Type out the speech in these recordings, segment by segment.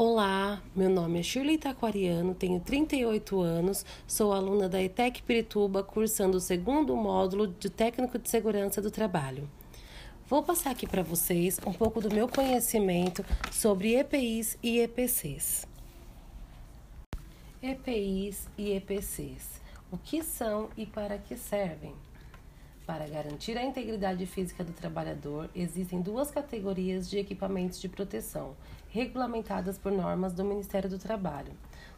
Olá, meu nome é Shirley Taquariano, tenho 38 anos, sou aluna da ETEC Pirituba, cursando o segundo módulo de Técnico de Segurança do Trabalho. Vou passar aqui para vocês um pouco do meu conhecimento sobre EPIs e EPCs. EPIs e EPCs. O que são e para que servem? Para garantir a integridade física do trabalhador, existem duas categorias de equipamentos de proteção, regulamentadas por normas do Ministério do Trabalho: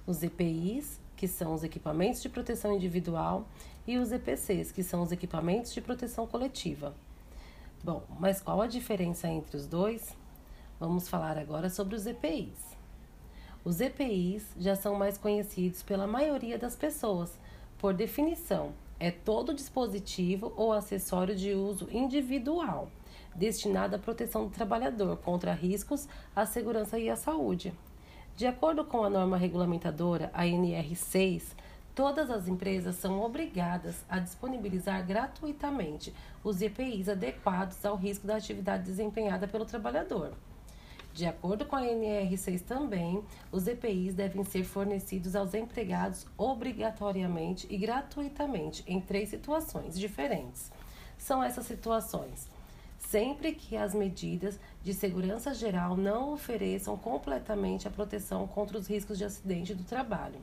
os EPIs, que são os equipamentos de proteção individual, e os EPCs, que são os equipamentos de proteção coletiva. Bom, mas qual a diferença entre os dois? Vamos falar agora sobre os EPIs. Os EPIs já são mais conhecidos pela maioria das pessoas. Por definição, é todo dispositivo ou acessório de uso individual destinado à proteção do trabalhador contra riscos à segurança e à saúde. De acordo com a norma regulamentadora, a NR6, todas as empresas são obrigadas a disponibilizar gratuitamente os EPIs adequados ao risco da atividade desempenhada pelo trabalhador. De acordo com a NR6 também, os EPIs devem ser fornecidos aos empregados obrigatoriamente e gratuitamente em três situações diferentes. São essas situações: sempre que as medidas de segurança geral não ofereçam completamente a proteção contra os riscos de acidente do trabalho.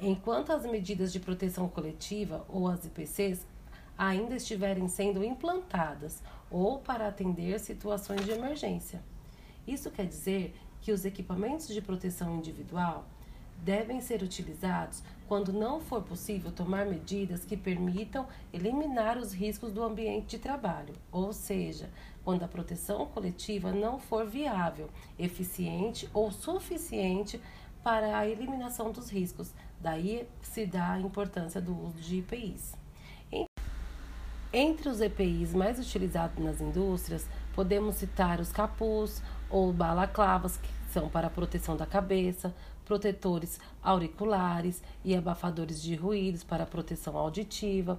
Enquanto as medidas de proteção coletiva ou as IPCs ainda estiverem sendo implantadas ou para atender situações de emergência. Isso quer dizer que os equipamentos de proteção individual devem ser utilizados quando não for possível tomar medidas que permitam eliminar os riscos do ambiente de trabalho, ou seja, quando a proteção coletiva não for viável, eficiente ou suficiente para a eliminação dos riscos. Daí se dá a importância do uso de EPIs. Entre os EPIs mais utilizados nas indústrias, podemos citar os capuz ou balaclavas, que são para proteção da cabeça, protetores auriculares e abafadores de ruídos para proteção auditiva,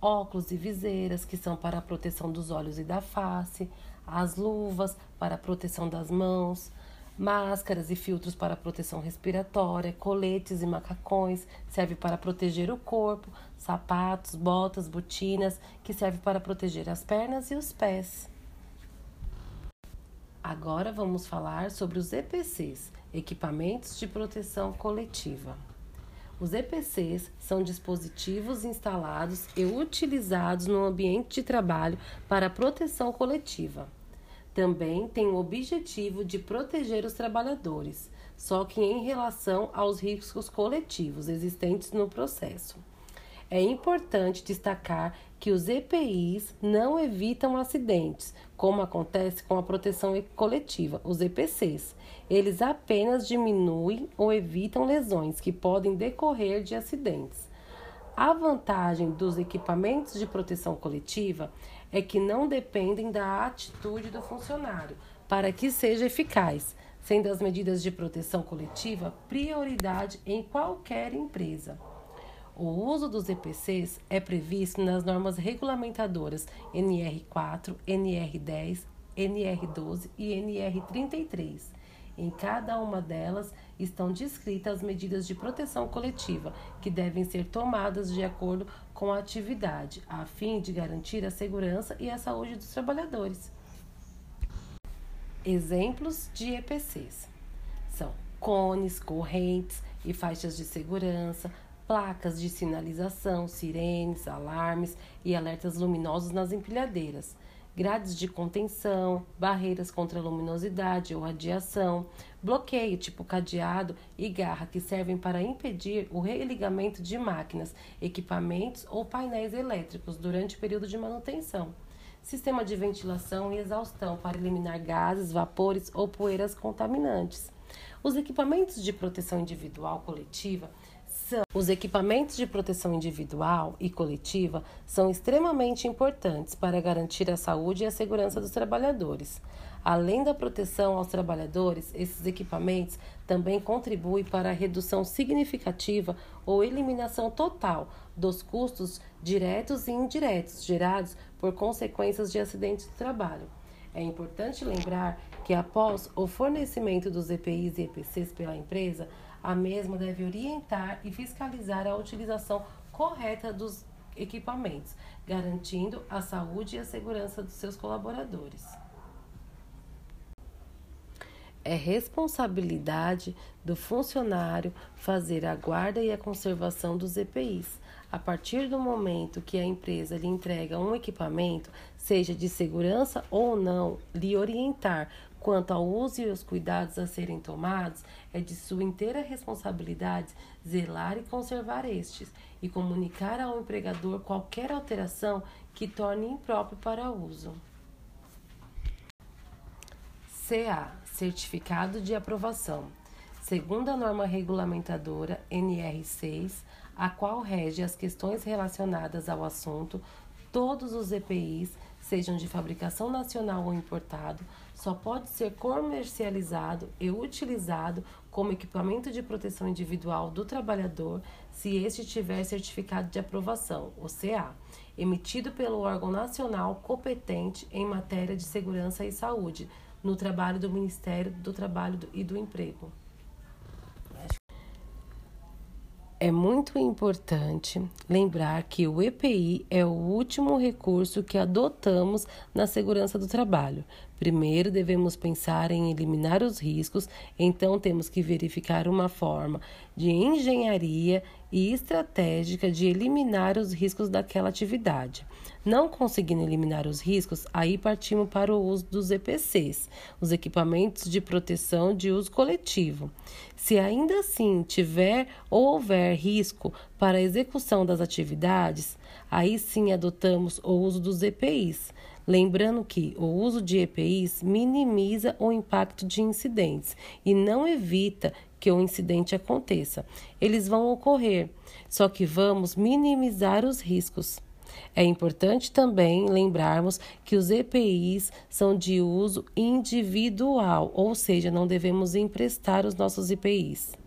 óculos e viseiras, que são para proteção dos olhos e da face, as luvas para proteção das mãos, máscaras e filtros para proteção respiratória, coletes e macacões, serve para proteger o corpo, sapatos, botas, botinas, que serve para proteger as pernas e os pés. Agora vamos falar sobre os EPCs, equipamentos de proteção coletiva. Os EPCs são dispositivos instalados e utilizados no ambiente de trabalho para proteção coletiva. Também tem o objetivo de proteger os trabalhadores, só que em relação aos riscos coletivos existentes no processo. É importante destacar que os EPIs não evitam acidentes, como acontece com a proteção coletiva, os EPCs. Eles apenas diminuem ou evitam lesões que podem decorrer de acidentes. A vantagem dos equipamentos de proteção coletiva é que não dependem da atitude do funcionário para que seja eficaz, sendo as medidas de proteção coletiva prioridade em qualquer empresa. O uso dos EPCs é previsto nas normas regulamentadoras NR4, NR10, NR12 e NR33. Em cada uma delas estão descritas as medidas de proteção coletiva que devem ser tomadas de acordo com a atividade, a fim de garantir a segurança e a saúde dos trabalhadores. Exemplos de EPCs são cones, correntes e faixas de segurança, placas de sinalização, sirenes, alarmes e alertas luminosos nas empilhadeiras, grades de contenção, barreiras contra luminosidade ou radiação, bloqueio tipo cadeado e garra que servem para impedir o religamento de máquinas, equipamentos ou painéis elétricos durante o período de manutenção. Sistema de ventilação e exaustão para eliminar gases, vapores ou poeiras contaminantes. Os equipamentos de proteção individual coletiva são os equipamentos de proteção individual e coletiva são extremamente importantes para garantir a saúde e a segurança dos trabalhadores. Além da proteção aos trabalhadores, esses equipamentos também contribuem para a redução significativa ou eliminação total dos custos diretos e indiretos gerados por consequências de acidentes de trabalho. É importante lembrar que após o fornecimento dos EPIs e EPCs pela empresa, a mesma deve orientar e fiscalizar a utilização correta dos equipamentos, garantindo a saúde e a segurança dos seus colaboradores. É responsabilidade do funcionário fazer a guarda e a conservação dos EPIs. A partir do momento que a empresa lhe entrega um equipamento, seja de segurança ou não, lhe orientar quanto ao uso e os cuidados a serem tomados, é de sua inteira responsabilidade zelar e conservar estes e comunicar ao empregador qualquer alteração que torne impróprio para uso. CA Certificado de Aprovação. Segundo a norma regulamentadora NR6, a qual rege as questões relacionadas ao assunto, todos os EPIs, sejam de fabricação nacional ou importado, só pode ser comercializado e utilizado como equipamento de proteção individual do trabalhador se este tiver certificado de aprovação, o CA, emitido pelo órgão nacional competente em matéria de segurança e saúde, no trabalho do Ministério do Trabalho e do Emprego. É muito importante lembrar que o EPI é o último recurso que adotamos na segurança do trabalho. Primeiro devemos pensar em eliminar os riscos, então temos que verificar uma forma de engenharia e estratégica de eliminar os riscos daquela atividade. Não conseguindo eliminar os riscos, aí partimos para o uso dos EPCs, os equipamentos de proteção de uso coletivo. Se ainda assim tiver ou houver risco para a execução das atividades, aí sim adotamos o uso dos EPIs. Lembrando que o uso de EPIs minimiza o impacto de incidentes e não evita que o incidente aconteça. Eles vão ocorrer, só que vamos minimizar os riscos. É importante também lembrarmos que os EPIs são de uso individual, ou seja, não devemos emprestar os nossos EPIs.